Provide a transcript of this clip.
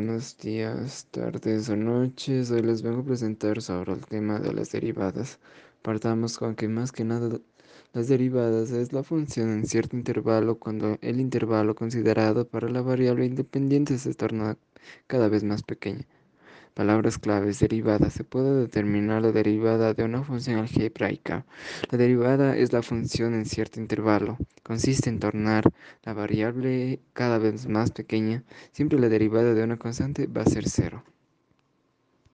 Buenos días, tardes o noches. Hoy les vengo a presentar sobre el tema de las derivadas. Partamos con que más que nada las derivadas es la función en cierto intervalo cuando el intervalo considerado para la variable independiente se torna cada vez más pequeña. Palabras claves derivadas. Se puede determinar la derivada de una función algebraica. La derivada es la función en cierto intervalo. Consiste en tornar la variable cada vez más pequeña. Siempre la derivada de una constante va a ser cero.